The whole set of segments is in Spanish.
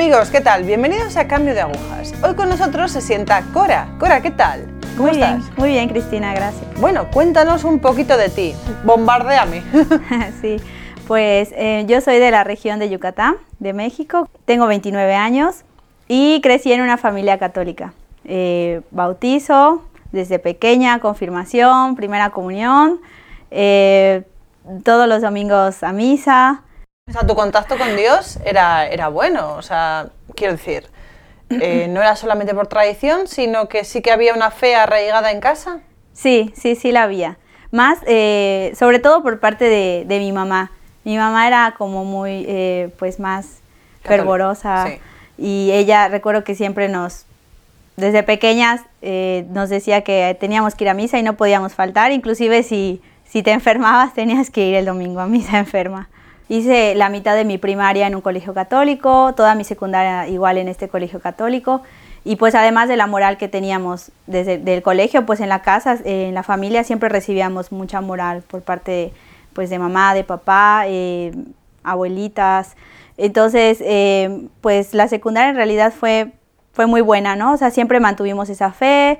Amigos, ¿qué tal? Bienvenidos a Cambio de Agujas. Hoy con nosotros se sienta Cora. Cora, ¿qué tal? ¿Cómo muy estás? Bien, muy bien, Cristina, gracias. Bueno, cuéntanos un poquito de ti. Bombardeame. sí, pues eh, yo soy de la región de Yucatán, de México. Tengo 29 años y crecí en una familia católica. Eh, bautizo desde pequeña, confirmación, primera comunión, eh, todos los domingos a misa. O sea, tu contacto con Dios era, era bueno, o sea, quiero decir, eh, no era solamente por tradición, sino que sí que había una fe arraigada en casa. Sí, sí, sí la había. Más, eh, sobre todo por parte de, de, mi mamá. Mi mamá era como muy, eh, pues más Católica, fervorosa sí. y ella, recuerdo que siempre nos, desde pequeñas, nos decía que teníamos que ir a misa y no podíamos faltar, inclusive si, si te enfermabas tenías que ir el domingo a misa enferma. Hice la mitad de mi primaria en un colegio católico, toda mi secundaria igual en este colegio católico. Y pues además de la moral que teníamos desde el colegio, pues en la casa, eh, en la familia siempre recibíamos mucha moral por parte de, pues de mamá, de papá, eh, abuelitas. Entonces, eh, pues la secundaria en realidad fue, fue muy buena, ¿no? O sea, siempre mantuvimos esa fe,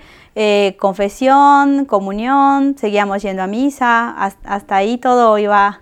confesión, comunión, seguíamos yendo a misa, hasta, hasta ahí todo iba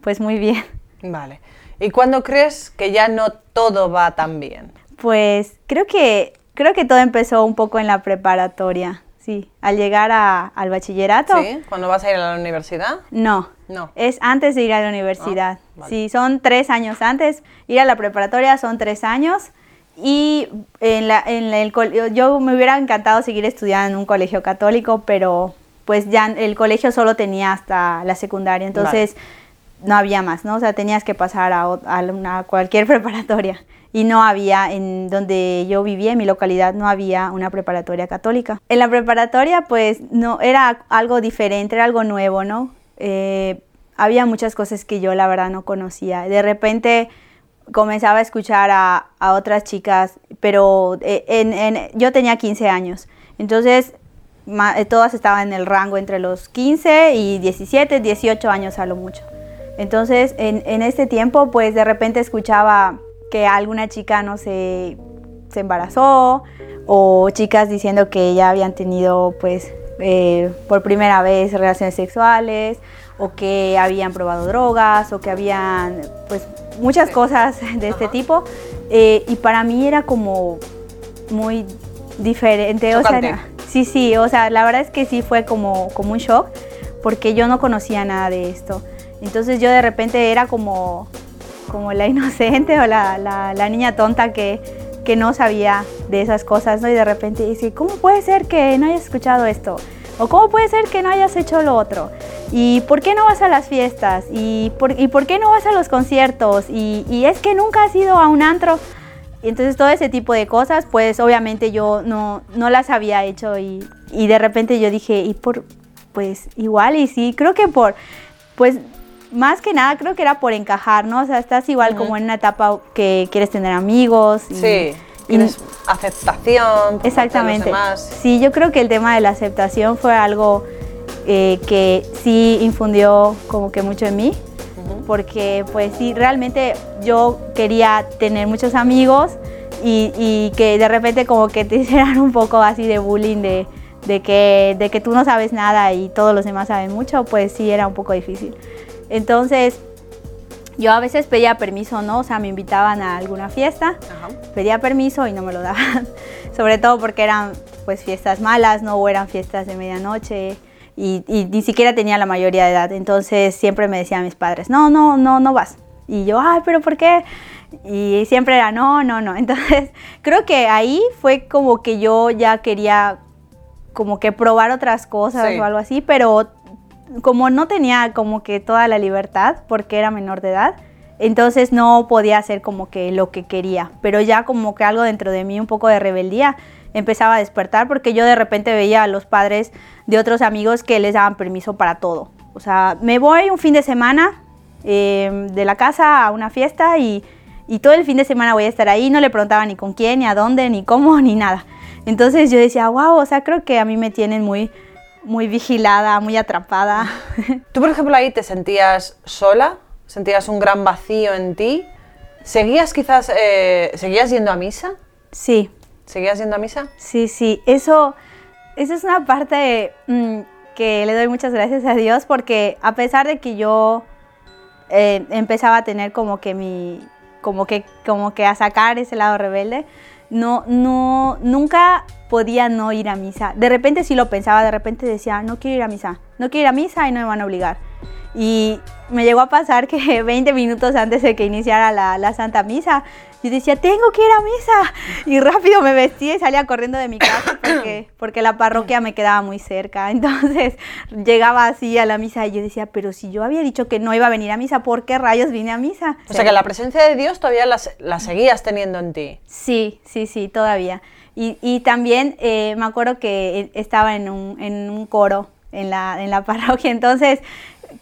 pues muy bien. Vale. ¿Y cuándo crees que ya no todo va tan bien? Pues creo que, creo que todo empezó un poco en la preparatoria, sí. Al llegar a, al bachillerato. ¿Sí? ¿Cuándo vas a ir a la universidad? No. No. Es antes de ir a la universidad. Ah, vale. Sí, son tres años antes. Ir a la preparatoria son tres años. Y en, la, en el, yo me hubiera encantado seguir estudiando en un colegio católico, pero pues ya el colegio solo tenía hasta la secundaria. Entonces... Vale no había más, ¿no? O sea, tenías que pasar a, una, cualquier preparatoria. Y no había, en donde yo vivía, en mi localidad, no había una preparatoria católica. En la preparatoria, pues, no, era algo diferente, era algo nuevo, ¿no? Eh, había muchas cosas que yo, la verdad, no conocía. De repente comenzaba a escuchar a, otras chicas, pero en, yo tenía 15 años. Entonces, todas estaban en el rango entre los 15 y 17, 18 años a lo mucho. Entonces, en, en, este tiempo, pues de repente escuchaba que alguna chica, no sé, se embarazó, o chicas diciendo que ya habían tenido, pues, eh, por primera vez relaciones sexuales, o que habían probado drogas, o que habían, pues, muchas cosas de este tipo. Eh, y para mí era como muy diferente. O sea, sí, sí, o sea, la verdad es que sí fue como, como un shock, porque yo no conocía nada de esto. Entonces yo de repente era como, como la inocente o la, la, la niña tonta que, que, no sabía de esas cosas, ¿no? Y de repente dice, ¿cómo puede ser que no hayas escuchado esto? ¿O cómo puede ser que no hayas hecho lo otro? ¿Y por qué no vas a las fiestas? ¿Y por, y por qué no vas a los conciertos? Y, y es que nunca has ido a un antro. Entonces todo ese tipo de cosas, pues obviamente yo no, no las había hecho y, y de repente yo dije, y por, pues igual y sí, creo que por, pues más que nada creo que era por encajar, ¿no? O sea, estás igual uh -huh. como en una etapa que quieres tener amigos. Y, sí. Tienes y, aceptación. Exactamente. Los demás. Sí, yo creo que el tema de la aceptación fue algo eh, que sí infundió como que mucho en mí. Uh -huh. Porque pues sí, realmente yo quería tener muchos amigos y, y, que de repente como que te hicieran un poco así de bullying de, de, que, de que tú no sabes nada y todos los demás saben mucho, pues sí era un poco difícil. Entonces, yo a veces pedía permiso, ¿no? O sea, me invitaban a alguna fiesta, Ajá. pedía permiso y no me lo daban. Sobre todo porque eran pues fiestas malas, ¿no? O eran fiestas de medianoche y, y, ni siquiera tenía la mayoría de edad. Entonces siempre me decían mis padres, no, no, no, no vas. Y yo, ay, pero ¿por qué? Y siempre era, no, no, no. Entonces creo que ahí fue como que yo ya quería como que probar otras cosas sí. o algo así, pero como no tenía como que toda la libertad porque era menor de edad, entonces no podía hacer como que lo que quería, pero ya como que algo dentro de mí, un poco de rebeldía, empezaba a despertar porque yo de repente veía a los padres de otros amigos que les daban permiso para todo. O sea, me voy un fin de semana eh, de la casa a una fiesta y, y todo el fin de semana voy a estar ahí, no le preguntaba ni con quién, ni a dónde, ni cómo, ni nada. Entonces yo decía, wow, o sea, creo que a mí me tienen muy muy vigilada, muy atrapada. ¿Tú, por ejemplo, ahí te sentías sola? ¿Sentías un gran vacío en ti? ¿Seguías quizás, eh, seguías yendo a misa? Sí, ¿Seguías yendo a misa? sí, sí. Eso, eso es una parte mm, que le doy muchas gracias a Dios porque a pesar de que yo eh, empezaba a tener como que mi, como que, como que a sacar ese lado rebelde, no, no, nunca podía no ir a misa. De repente sí lo pensaba, de repente decía, no quiero ir a misa, no quiero ir a misa y no me van a obligar. Y me llegó a pasar que 20 minutos antes de que iniciara la, la Santa Misa, yo decía, tengo que ir a misa. Y rápido me vestía y salía corriendo de mi casa porque, porque la parroquia me quedaba muy cerca. Entonces llegaba así a la misa y yo decía, pero si yo había dicho que no iba a venir a misa, ¿por qué rayos vine a misa? O sea que la presencia de Dios todavía la, la seguías teniendo en ti. Sí, sí, sí, todavía. Y, y también eh, me acuerdo que eh, estaba en un, en un coro en la, en la parroquia, entonces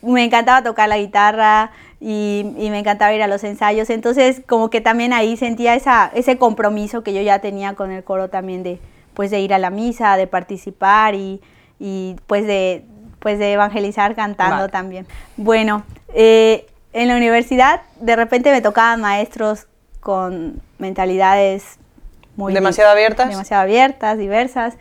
me encantaba tocar la guitarra y, y me encantaba ir a los ensayos, entonces como que también ahí sentía esa, ese compromiso que yo ya tenía con el coro también de, pues de ir a la misa, de participar y, y pues de pues de evangelizar cantando Vale. también. Bueno, eh, en la universidad de repente me tocaban maestros con mentalidades muy Demasiado abiertas. demasiado abiertas, diversas.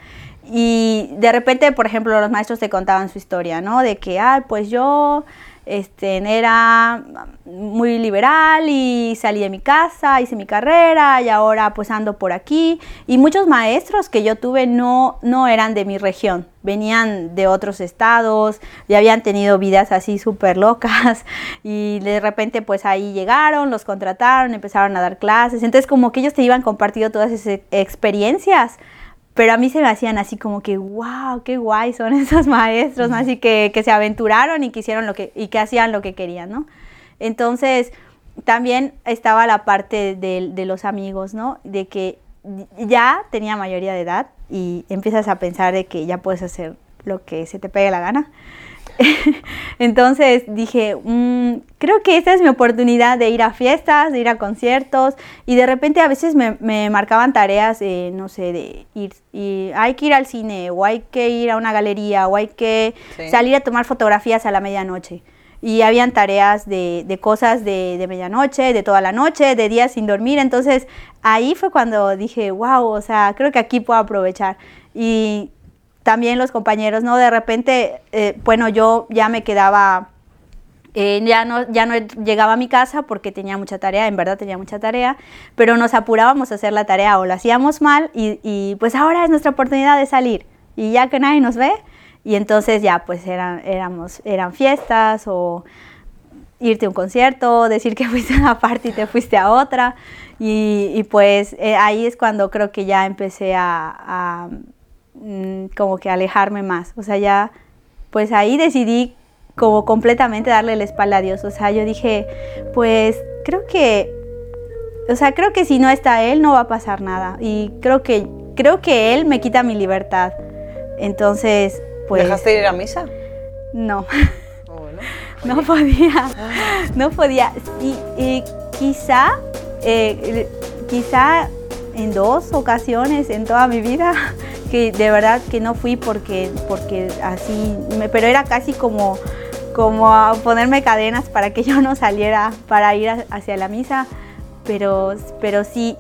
Y de repente, por ejemplo, los maestros te contaban su historia, ¿no? De que, ah, pues yo este, era muy liberal y salí de mi casa, hice mi carrera y ahora pues ando por aquí. Y muchos maestros que yo tuve no, no eran de mi región, venían de otros estados y habían tenido vidas así súper locas y de repente pues ahí llegaron, los contrataron, empezaron a dar clases. Entonces como que ellos te iban compartiendo todas esas experiencias pero a mí se me hacían así como que, wow, qué guay son esos maestros, ¿no? Así que, que se aventuraron y que hicieron lo que, y que hacían lo que querían, ¿no? Entonces, también estaba la parte de, de los amigos, ¿no? De que ya tenía mayoría de edad y empiezas a pensar de que ya puedes hacer lo que se te pegue la gana. Entonces dije, "Mm, creo que esta es mi oportunidad de ir a fiestas, de ir a conciertos y de repente a veces me, me marcaban tareas, eh, no sé, de ir, y hay que ir al cine o hay que ir a una galería o hay que Sí. salir a tomar fotografías a la medianoche. Y habían tareas de, de cosas de, de medianoche, de toda la noche, de días sin dormir. Entonces ahí fue cuando dije, wow, o sea, creo que aquí puedo aprovechar. Y también los compañeros, ¿no? De repente, eh, bueno, yo ya me quedaba, eh, ya, no, ya no llegaba a mi casa porque tenía mucha tarea, en verdad tenía mucha tarea, pero nos apurábamos a hacer la tarea o la hacíamos mal y, y pues ahora es nuestra oportunidad de salir. Y ya que nadie nos ve, y entonces ya pues eran, éramos, eran fiestas o irte a un concierto, decir que fuiste a una parte y te fuiste a otra. Y, y pues eh, ahí es cuando creo que ya empecé a, a, mm, como que alejarme más. O sea, ya pues ahí decidí como completamente darle la espalda a Dios. O sea, yo dije, pues creo que, o sea, creo que si no está Él no va a pasar nada. Y creo que, creo que Él me quita mi libertad. Entonces, pues... ¿Dejaste de ir a misa? No. Oh. No podía, no podía. Y, y quizá, eh, quizá en dos ocasiones en toda mi vida, que de verdad que no fui porque, porque así, pero era casi como, como a ponerme cadenas para que yo no saliera para ir hacia la misa, pero, pero sí,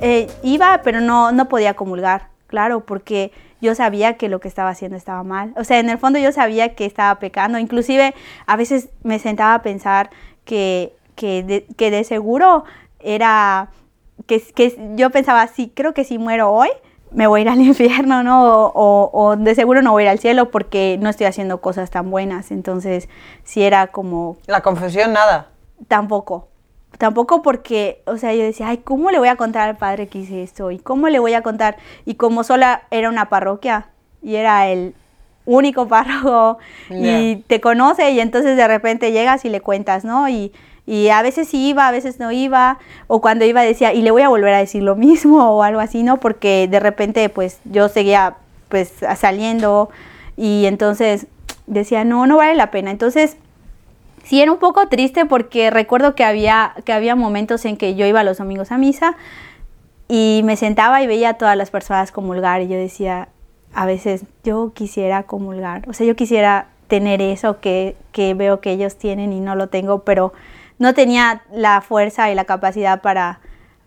eh, iba, pero no, no podía comulgar, claro, porque yo sabía que lo que estaba haciendo estaba mal. O sea, en el fondo yo sabía que estaba pecando. Inclusive a veces me sentaba a pensar que, que, de, que seguro era, que, que yo pensaba, sí, creo que si muero hoy, me voy a ir al infierno, ¿no? O, o- o de seguro no voy a ir al cielo porque no estoy haciendo cosas tan buenas. Entonces, sí era como, La confesión, nada. tampoco. Tampoco porque, o sea, yo decía, ay, ¿cómo le voy a contar al padre que hice esto? ¿Y cómo le voy a contar? Y como sola era una parroquia y era el único párroco y te conoce y entonces de repente llegas y le cuentas, ¿no? Y, y a veces sí iba, a veces no iba, o cuando iba decía, y le voy a volver a decir lo mismo o algo así, ¿no? Porque de repente pues yo seguía pues saliendo y entonces decía, no, no vale la pena. Entonces Sí, era un poco triste porque recuerdo que había, que había momentos en que yo iba los domingos a misa y me sentaba y veía a todas las personas comulgar y yo decía, a veces yo quisiera comulgar, o sea, yo quisiera tener eso que, que veo que ellos tienen y no lo tengo, pero no tenía la fuerza y la capacidad para,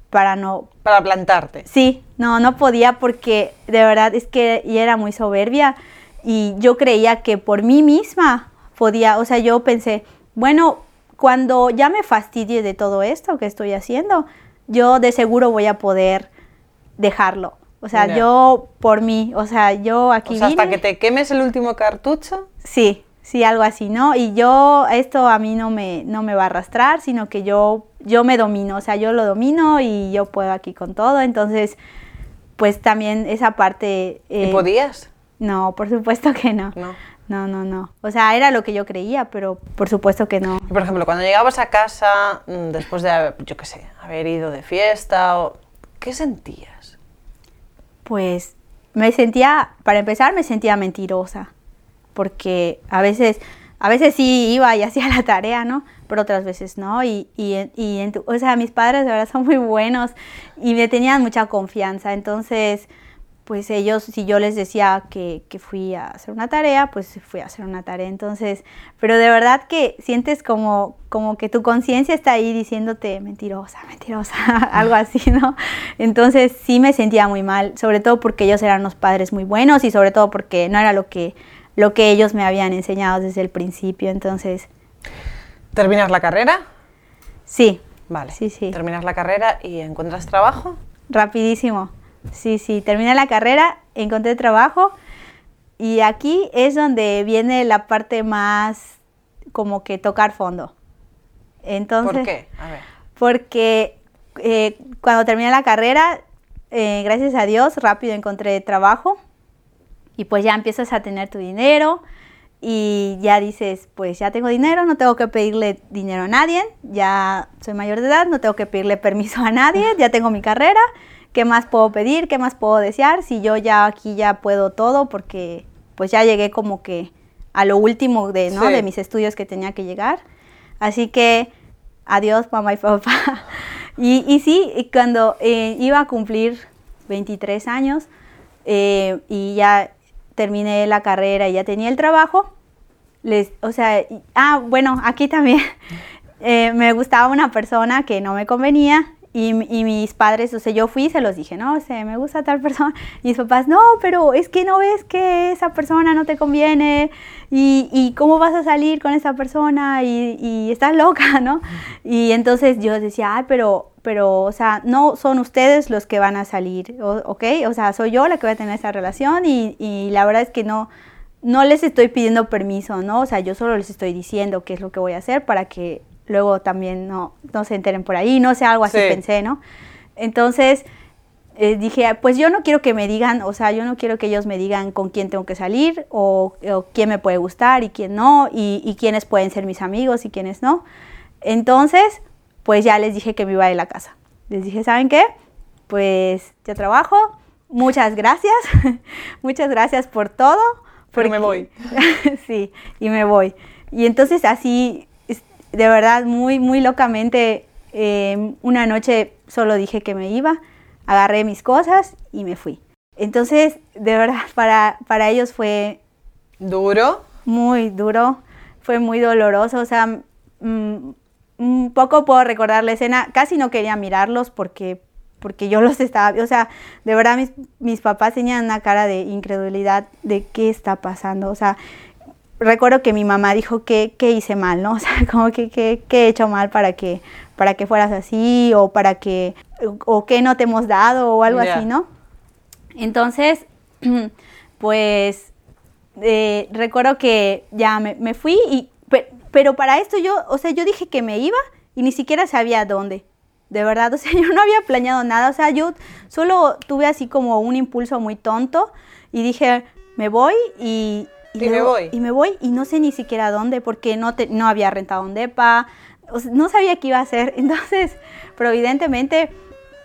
para no... Para plantarte. Sí, no, no podía porque de verdad es que ella era muy soberbia y yo creía que por mí misma podía, o sea, yo pensé, bueno, cuando ya me fastidie de todo esto que estoy haciendo, yo de seguro voy a poder dejarlo. O sea, yo por mí, o sea, yo aquí O sea, hasta que te quemes el último cartucho. Sí, sí, algo así, ¿no? Y yo, esto a mí no me, no me va a arrastrar, sino que yo, yo me domino, o sea, yo lo domino y yo puedo aquí con todo. Entonces, pues también esa parte... ¿Y eh, podías? No, por supuesto que no. No. No, no, no. O sea, era lo que yo creía, pero por supuesto que no. Por ejemplo, cuando llegabas a casa, mm, después de, haber, yo qué sé, haber ido de fiesta, o, ¿qué sentías? Pues me sentía, para empezar, me sentía mentirosa, porque a veces, a veces sí iba y hacía la tarea, ¿no? Pero otras veces no. Y, y, y en tu- o sea, mis padres de verdad son muy buenos y me tenían mucha confianza. Entonces, pues ellos, si yo les decía que, que fui a hacer una tarea, pues fui a hacer una tarea. Entonces, pero de verdad que sientes como, como que tu conciencia está ahí diciéndote mentirosa, mentirosa, algo así, ¿no? Entonces sí me sentía muy mal, sobre todo porque ellos eran unos padres muy buenos y sobre todo porque no era lo que, lo que ellos me habían enseñado desde el principio. Entonces, ¿Terminas la carrera? sí, Vale. Sí, sí. ¿Terminas la carrera y encuentras trabajo? rapidísimo. Sí, sí, terminé la carrera, encontré trabajo y aquí es donde viene la parte más como que tocar fondo. Entonces, ¿Por qué? A ver. Porque eh, cuando terminé la carrera, eh, gracias a Dios, rápido encontré trabajo y pues ya empiezas a tener tu dinero y ya dices, pues ya tengo dinero, no tengo que pedirle dinero a nadie, ya soy mayor de edad, no tengo que pedirle permiso a nadie, ya tengo mi carrera, ¿qué más puedo pedir? ¿Qué más puedo desear? Si yo ya aquí ya puedo todo porque pues ya llegué como que a lo último de, ¿no? Sí. de mis estudios que tenía que llegar. Así que adiós mamá y papá. Y, y sí, cuando eh, iba a cumplir 23 años eh, y ya terminé la carrera y ya tenía el trabajo, o sea, ah, bueno, aquí también eh, me gustaba una persona que no me convenía y, mis padres, o sea, yo fui y se los dije, no, o sea, me gusta tal persona. Y mis papás, no, pero es que no ves que esa persona no te conviene y, y cómo vas a salir con esa persona y, y estás loca, ¿no? Y entonces yo decía, ay, pero, pero, o sea, no son ustedes los que van a salir, ¿ok? O sea, soy yo la que voy a tener esa relación y, y la verdad es que no, no les estoy pidiendo permiso, ¿no? O sea, yo solo les estoy diciendo qué es lo que voy a hacer para que luego también no, no se enteren por ahí, no sé, algo así Sí. pensé, ¿no? Entonces eh, dije, pues yo no quiero que me digan, o sea, yo no quiero que ellos me digan con quién tengo que salir o, o quién me puede gustar y quién no, y, y quiénes pueden ser mis amigos y quiénes no. Entonces, pues ya les dije que me iba de la casa. Les dije, ¿saben qué? Pues ya trabajo, muchas gracias, muchas gracias por todo. Pero me porque- sí, y me voy. Y entonces así, de verdad, muy, muy locamente, eh, una noche solo dije que me iba, agarré mis cosas y me fui. Entonces, de verdad, para, para ellos fue ¿Duro? muy duro, fue muy doloroso, o sea, mm, un poco puedo recordar la escena, casi no quería mirarlos porque, porque yo los estaba, o sea, de verdad mis, mis papás tenían una cara de incredulidad de qué está pasando, o sea, recuerdo que mi mamá dijo que, que hice mal, ¿no? O sea, como que, que, que he hecho mal para que, para que fueras así o para que, o que no te hemos dado o algo así, ¿no? Entonces, pues eh, recuerdo que ya me, me fui y pe- pero para esto yo, o sea, yo dije que me iba y ni siquiera sabía dónde. De verdad, o sea, yo no había planeado nada, o sea, yo solo tuve así como un impulso muy tonto y dije, me voy y Y me luego- voy. y me voy y no sé ni siquiera dónde porque no te- no había rentado un depa, o sea, no sabía qué iba a hacer. Entonces, providentemente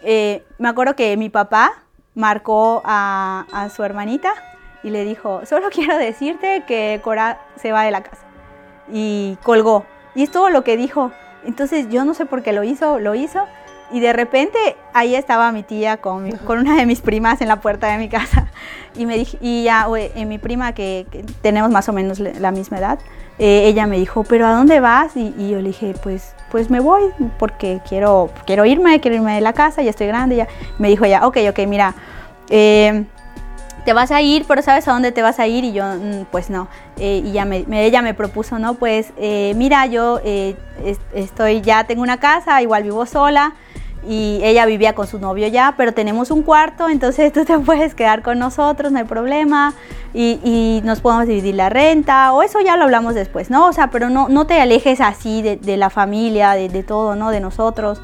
eh, me acuerdo que mi papá marcó a, a su hermanita y le dijo, solo quiero decirte que Cora se va de la casa. Y colgó. Y es todo lo que dijo. Entonces yo no sé por qué lo hizo, lo hizo. Y de repente ahí estaba mi tía con, mi- con una de mis primas en la puerta de mi casa. Y me dije, y ya, güey, eh, mi prima que, que tenemos más o menos la misma edad, eh, ella me dijo, ¿pero a dónde vas? Y, y, yo le dije, pues, pues me voy porque quiero, quiero irme, quiero irme de la casa, ya estoy grande. Ya. Me dijo ya, ok, ok, mira, eh, te vas a ir, pero ¿sabes a dónde te vas a ir? Y yo, mm, pues no. Eh, y ya me, ella me propuso, ¿no? Pues eh, mira, yo eh, estoy, ya tengo una casa, igual vivo sola. Y ella vivía con su novio ya, pero tenemos un cuarto, entonces tú te puedes quedar con nosotros, no hay problema. Y, y nos podemos dividir la renta, o eso ya lo hablamos después, ¿no? O sea, pero no, no te alejes así de, de la familia, de, de todo, ¿no? De nosotros.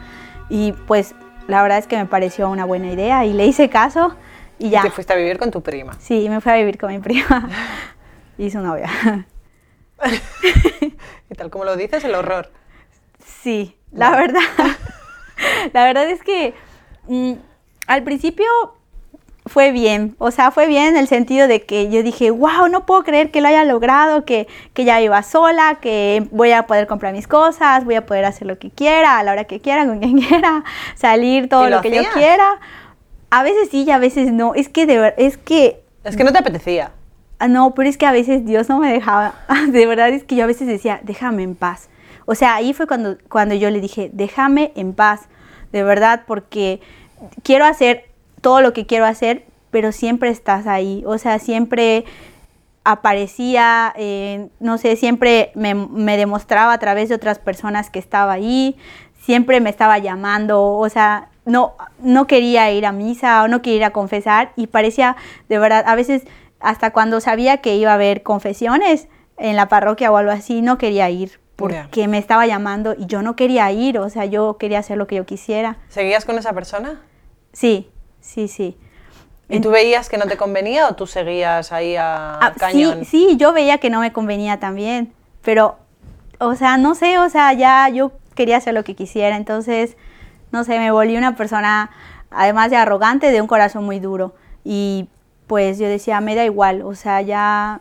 Y pues la verdad es que me pareció una buena idea y le hice caso. Y ya. te fuiste a vivir con tu prima. Sí, me fui a vivir con mi prima y su novia. y tal como lo dices, el horror. Sí, la verdad. la verdad es que mm, al principio fue bien, o sea, fue bien en el sentido de que yo dije, wow, no puedo creer que lo haya logrado, que, que ya iba sola, que voy a poder comprar mis cosas, voy a poder hacer lo que quiera, a la hora que quiera, con quien quiera, salir todo lo, lo que yo quiera. A veces sí y a veces no. Es que de verdad, es que... Es que no te apetecía. Ah, no, pero es que a veces Dios no me dejaba. De verdad es que yo a veces decía, déjame en paz. O sea, ahí fue cuando, cuando yo le dije, déjame en paz. De verdad, porque quiero hacer todo lo que quiero hacer, pero siempre estás ahí. O sea, siempre aparecía, eh, no sé, siempre me, me, demostraba a través de otras personas que estaba ahí, siempre me estaba llamando, o sea, no, no quería ir a misa o no quería ir a confesar y parecía, de verdad, a veces hasta cuando sabía que iba a haber confesiones en la parroquia o algo así, no quería ir porque me estaba llamando y yo no quería ir, o sea, yo quería hacer lo que yo quisiera. ¿Seguías con esa persona? Sí, sí, sí. ¿Y tú veías que no te convenía o tú seguías ahí a ah, cañón? Sí, sí, yo veía que no me convenía también, pero, o sea, no sé, o sea, ya yo quería hacer lo que quisiera, entonces no sé, me volví una persona, además de arrogante, de un corazón muy duro. Y pues yo decía, me da igual, o sea, ya,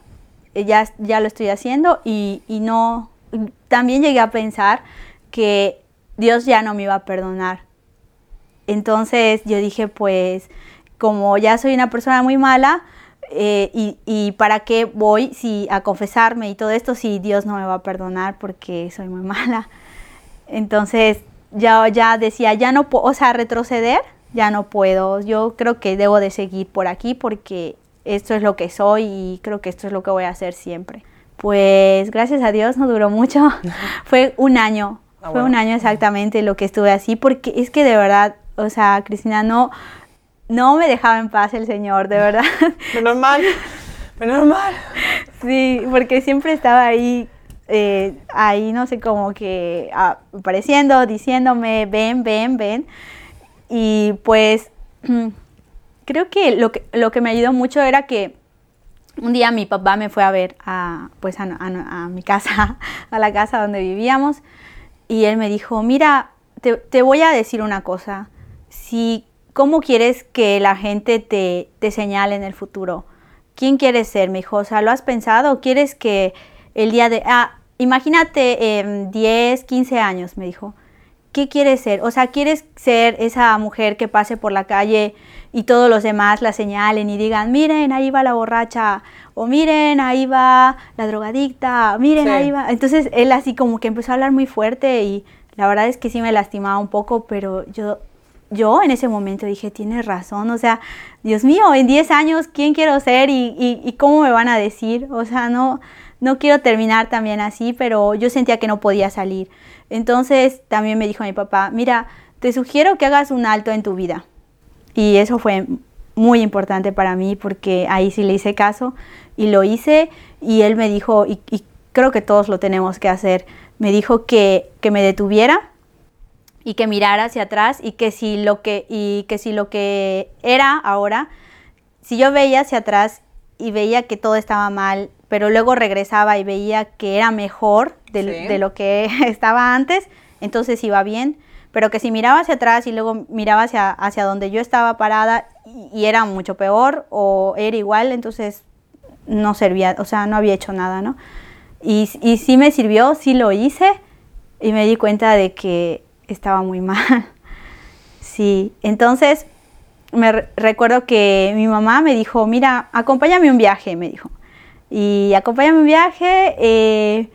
ya, ya lo estoy haciendo y, y no, también llegué a pensar que Dios ya no me iba a perdonar. Entonces yo dije, pues como ya soy una persona muy mala, eh, y, y, para qué voy si a confesarme y todo esto si Dios no me va a perdonar porque soy muy mala. Entonces ya, ya decía, ya no puedo, o sea, retroceder, ya no puedo. Yo creo que debo de seguir por aquí porque esto es lo que soy y creo que esto es lo que voy a hacer siempre. Pues gracias a Dios no duró mucho, fue un año, ah, fue un año exactamente lo que estuve así, porque es que de verdad, o sea, Cristina, no, no me dejaba en paz el Señor, de verdad. Menos mal, menos mal. Sí, porque siempre estaba ahí eh, ahí no sé, como que apareciendo, diciéndome, ven, ven, ven. Y pues creo que lo, que lo que me ayudó mucho era que un día mi papá me fue a ver a, pues a, mi casa, a la casa donde vivíamos, y él me dijo, mira, te, te voy a decir una cosa, si, ¿cómo quieres que la gente te, te señale en el futuro? ¿Quién quieres ser? Me dijo, o sea, ¿lo has pensado? ¿Quieres que el día de, ah, imagínate en 10, 15 años, me dijo, ¿qué quieres ser? O sea, ¿quieres ser esa mujer que pase por la calle y todos los demás la señalen y digan, miren, ahí va la borracha, o miren, ahí va la drogadicta, miren, ahí va. Entonces él así como que empezó a hablar muy fuerte y la verdad es que sí me lastimaba un poco, pero yo yo en ese momento dije, tienes razón, o sea, Dios mío, en 10 años, ¿quién quiero ser y, y, y, cómo me van a decir? O sea, no, no quiero terminar también así, pero yo sentía que no podía salir. Entonces también me dijo mi papá, mira, te sugiero que hagas un alto en tu vida. Y eso fue muy importante para mí porque ahí sí le hice caso y lo hice y él me dijo, y, creo que todos lo tenemos que hacer, me dijo que, que me detuviera y que mirara hacia atrás y que si lo que, y que, si lo que era ahora, si yo veía hacia atrás y veía que todo estaba mal pero luego regresaba y veía que era mejor de, lo que estaba antes, entonces iba bien. Pero que si miraba hacia atrás y luego miraba hacia, hacia donde yo estaba parada y, era mucho peor o era igual, entonces no servía, o sea, no había hecho nada, ¿no? Y, y sí me sirvió, sí lo hice y me di cuenta de que estaba muy mal. sí, entonces me recuerdo que mi mamá me dijo, mira, acompáñame un viaje, me dijo y acompáñame un viaje, eh,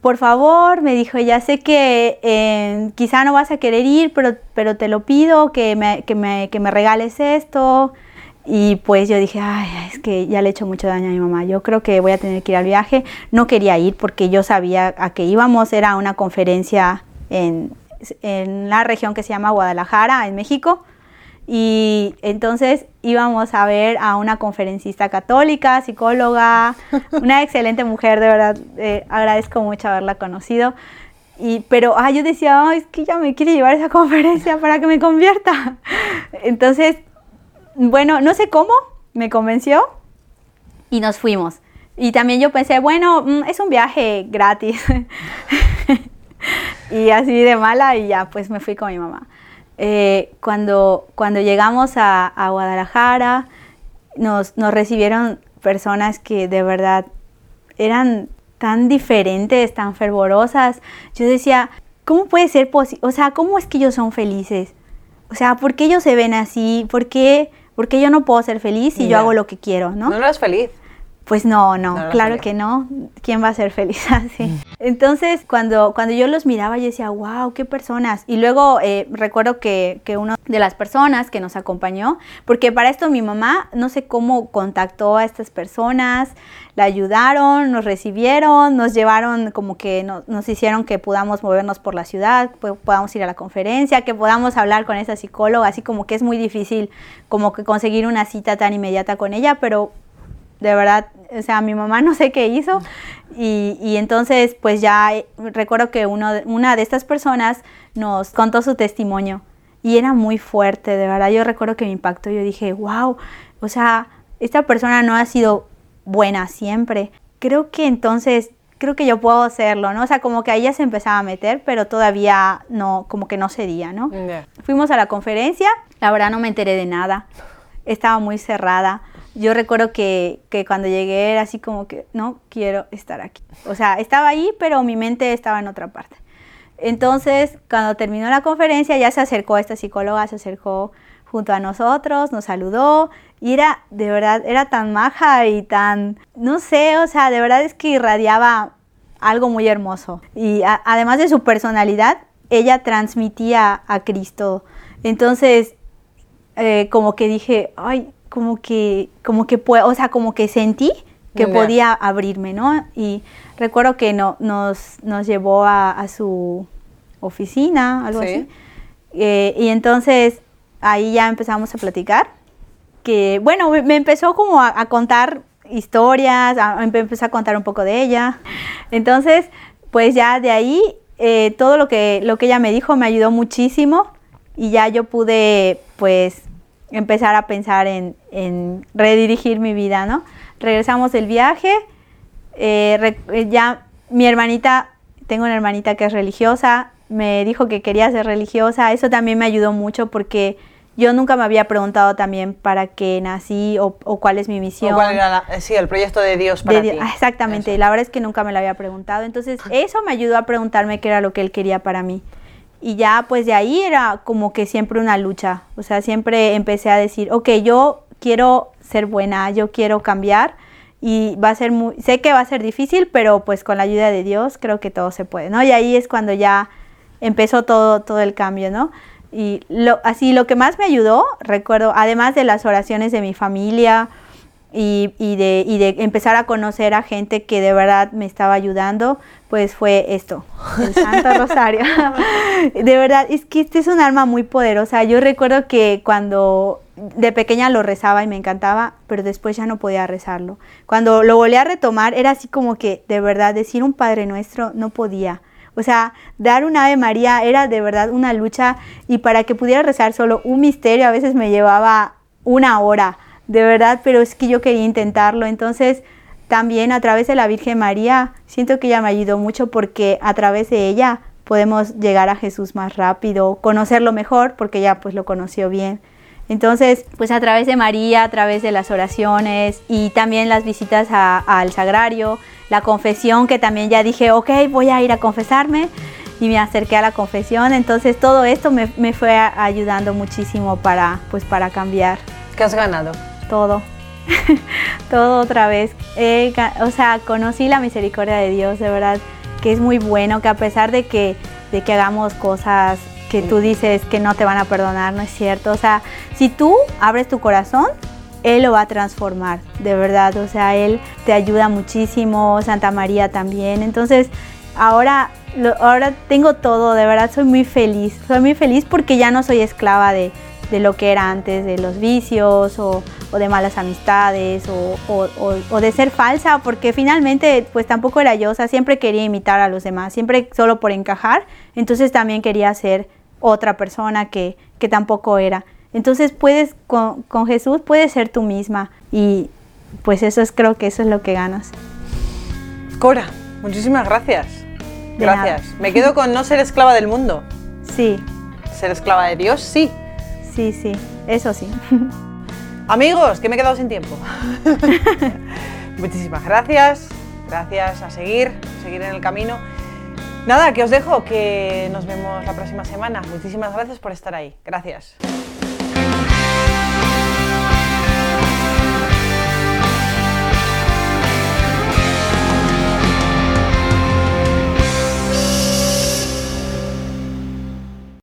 por favor, me dijo, ya sé que eh, quizá no vas a querer ir, pero, pero te lo pido, que me, que, me, que me regales esto. Y pues yo dije, ay, es que ya le he hecho mucho daño a mi mamá, yo creo que voy a tener que ir al viaje. No quería ir porque yo sabía a qué íbamos, era una conferencia en, en la región que se llama Guadalajara, en México. Y entonces íbamos a ver a una conferencista católica, psicóloga, una excelente mujer, de verdad, eh, agradezco mucho haberla conocido. Y, pero ah, yo decía, es que ella me quiere llevar a esa conferencia para que me convierta. Entonces, bueno, no sé cómo, me convenció y nos fuimos. Y también yo pensé, bueno, mm, es un viaje gratis. y así de mala y ya, pues me fui con mi mamá. Eh, cuando, cuando llegamos a, Guadalajara, nos, nos, recibieron personas que de verdad eran tan diferentes, tan fervorosas. Yo decía, ¿cómo puede ser posible? O sea, ¿cómo es que ellos son felices? O sea, ¿por qué ellos se ven así? ¿Por qué, yo no puedo ser feliz si yo hago lo que quiero? No, no eres feliz. Pues no, no, claro que no. ¿Quién va a ser feliz así? Mm. Entonces, cuando, cuando yo los miraba, yo decía, wow, qué personas. Y luego eh, recuerdo que, que una de las personas que nos acompañó, porque para esto mi mamá, no sé cómo contactó a estas personas, la ayudaron, nos recibieron, nos llevaron como que nos hicieron que podamos movernos por la ciudad, podamos ir a la conferencia, que podamos hablar con esa psicóloga, así como que es muy difícil como que conseguir una cita tan inmediata con ella, pero de verdad, o sea, mi mamá no sé qué hizo. Y, y entonces, pues ya eh, recuerdo que uno, una de estas personas nos contó su testimonio y era muy fuerte, de verdad. Yo recuerdo que me impactó. Yo dije, wow, o sea, esta persona no ha sido buena siempre. Creo que entonces, creo que yo puedo hacerlo, ¿no? O sea, como que ahí ya se empezaba a meter, pero todavía no, como que no sería, ¿no? Fuimos a la conferencia, la verdad no me enteré de nada. Estaba muy cerrada yo recuerdo que, que, cuando llegué era así como que no quiero estar aquí. O sea, estaba ahí, pero mi mente estaba en otra parte. Entonces, cuando terminó la conferencia, ya se acercó esta psicóloga, se acercó junto a nosotros, nos saludó y era, de verdad, era tan maja y tan, no sé, o sea, de verdad es que irradiaba algo muy hermoso. Y además de su personalidad, ella transmitía a Cristo. Entonces, eh, como que dije, ay, como que, como que, o sea, como que sentí que podía abrirme, ¿no? Y recuerdo que no, nos, nos llevó a, su oficina, algo así. Eh, y entonces ahí ya empezamos a platicar. Que, bueno, me empezó como a, contar historias, a, empezó a contar un poco de ella. Entonces, pues ya de ahí, eh, todo lo que, lo que ella me dijo me ayudó muchísimo y ya yo pude, pues, empezar a pensar en, redirigir mi vida, ¿no? Regresamos del viaje, eh, eh, ya mi hermanita, tengo una hermanita que es religiosa, me dijo que quería ser religiosa, eso también me ayudó mucho porque yo nunca me había preguntado también para qué nací o, cuál es mi misión. O cuál era eh, sí, el proyecto de Dios para ti. Ah, exactamente, la verdad es que nunca me lo había preguntado, entonces eso me ayudó a preguntarme qué era lo que él quería para mí. Y ya pues de ahí era como que siempre una lucha. O sea, siempre empecé a decir, ok, yo quiero ser buena, yo quiero cambiar y va a ser muy, sé que va a ser difícil, pero pues con la ayuda de Dios creo que todo se puede, ¿no? Y ahí es cuando ya empezó todo, todo el cambio, ¿no? Y lo, así lo que más me ayudó, recuerdo, además de las oraciones de mi familia, y, y, de, y, de, empezar a conocer a gente que de verdad me estaba ayudando, pues fue esto, el Santo Rosario. de verdad, es que este es un arma muy poderosa. Yo recuerdo que cuando de pequeña lo rezaba y me encantaba, pero después ya no podía rezarlo. Cuando lo volví a retomar, era así como que de verdad decir un Padre Nuestro no podía. O sea, dar un Ave María era de verdad una lucha y para que pudiera rezar solo un misterio a veces me llevaba una hora de verdad, pero es que yo quería intentarlo. Entonces, también a través de la Virgen María, siento que ella me ayudó mucho porque a través de ella podemos llegar a Jesús más rápido, conocerlo mejor porque ella pues lo conoció bien. Entonces, pues a través de María, a través de las oraciones y también las visitas al sagrario, la confesión que también ya dije, ok, voy a ir a confesarme y me acerqué a la confesión. Entonces todo esto me, me fue ayudando muchísimo para, pues, para cambiar. ¿Qué has ganado? Todo, todo otra vez. o sea, conocí la misericordia de Dios, de verdad. que es muy bueno, que a pesar de que, de que hagamos cosas que tú dices que no te van a perdonar, no es cierto. O sea, si tú abres tu corazón, Él lo va a transformar, de verdad. O sea, Él te ayuda muchísimo, Santa María también. Entonces, ahora, ahora tengo todo, de verdad soy muy feliz. Soy muy feliz porque ya no soy esclava de, de lo que era antes, de los vicios o, de malas amistades o, de ser falsa, porque finalmente pues tampoco era yo, o sea, siempre quería imitar a los demás, siempre solo por encajar, entonces también quería ser otra persona que, que tampoco era. Entonces puedes, con, con, Jesús puedes ser tú misma y pues eso es, creo que eso es lo que ganas. Cora, muchísimas gracias. gracias. Me quedo con no ser esclava del mundo. Sí. Ser esclava de Dios, sí. Sí, sí, eso sí. Amigos, que me he quedado sin tiempo. Muchísimas gracias. Gracias a seguir, seguir en el camino. Nada, que os dejo, que nos vemos la próxima semana. Muchísimas gracias por estar ahí. Gracias.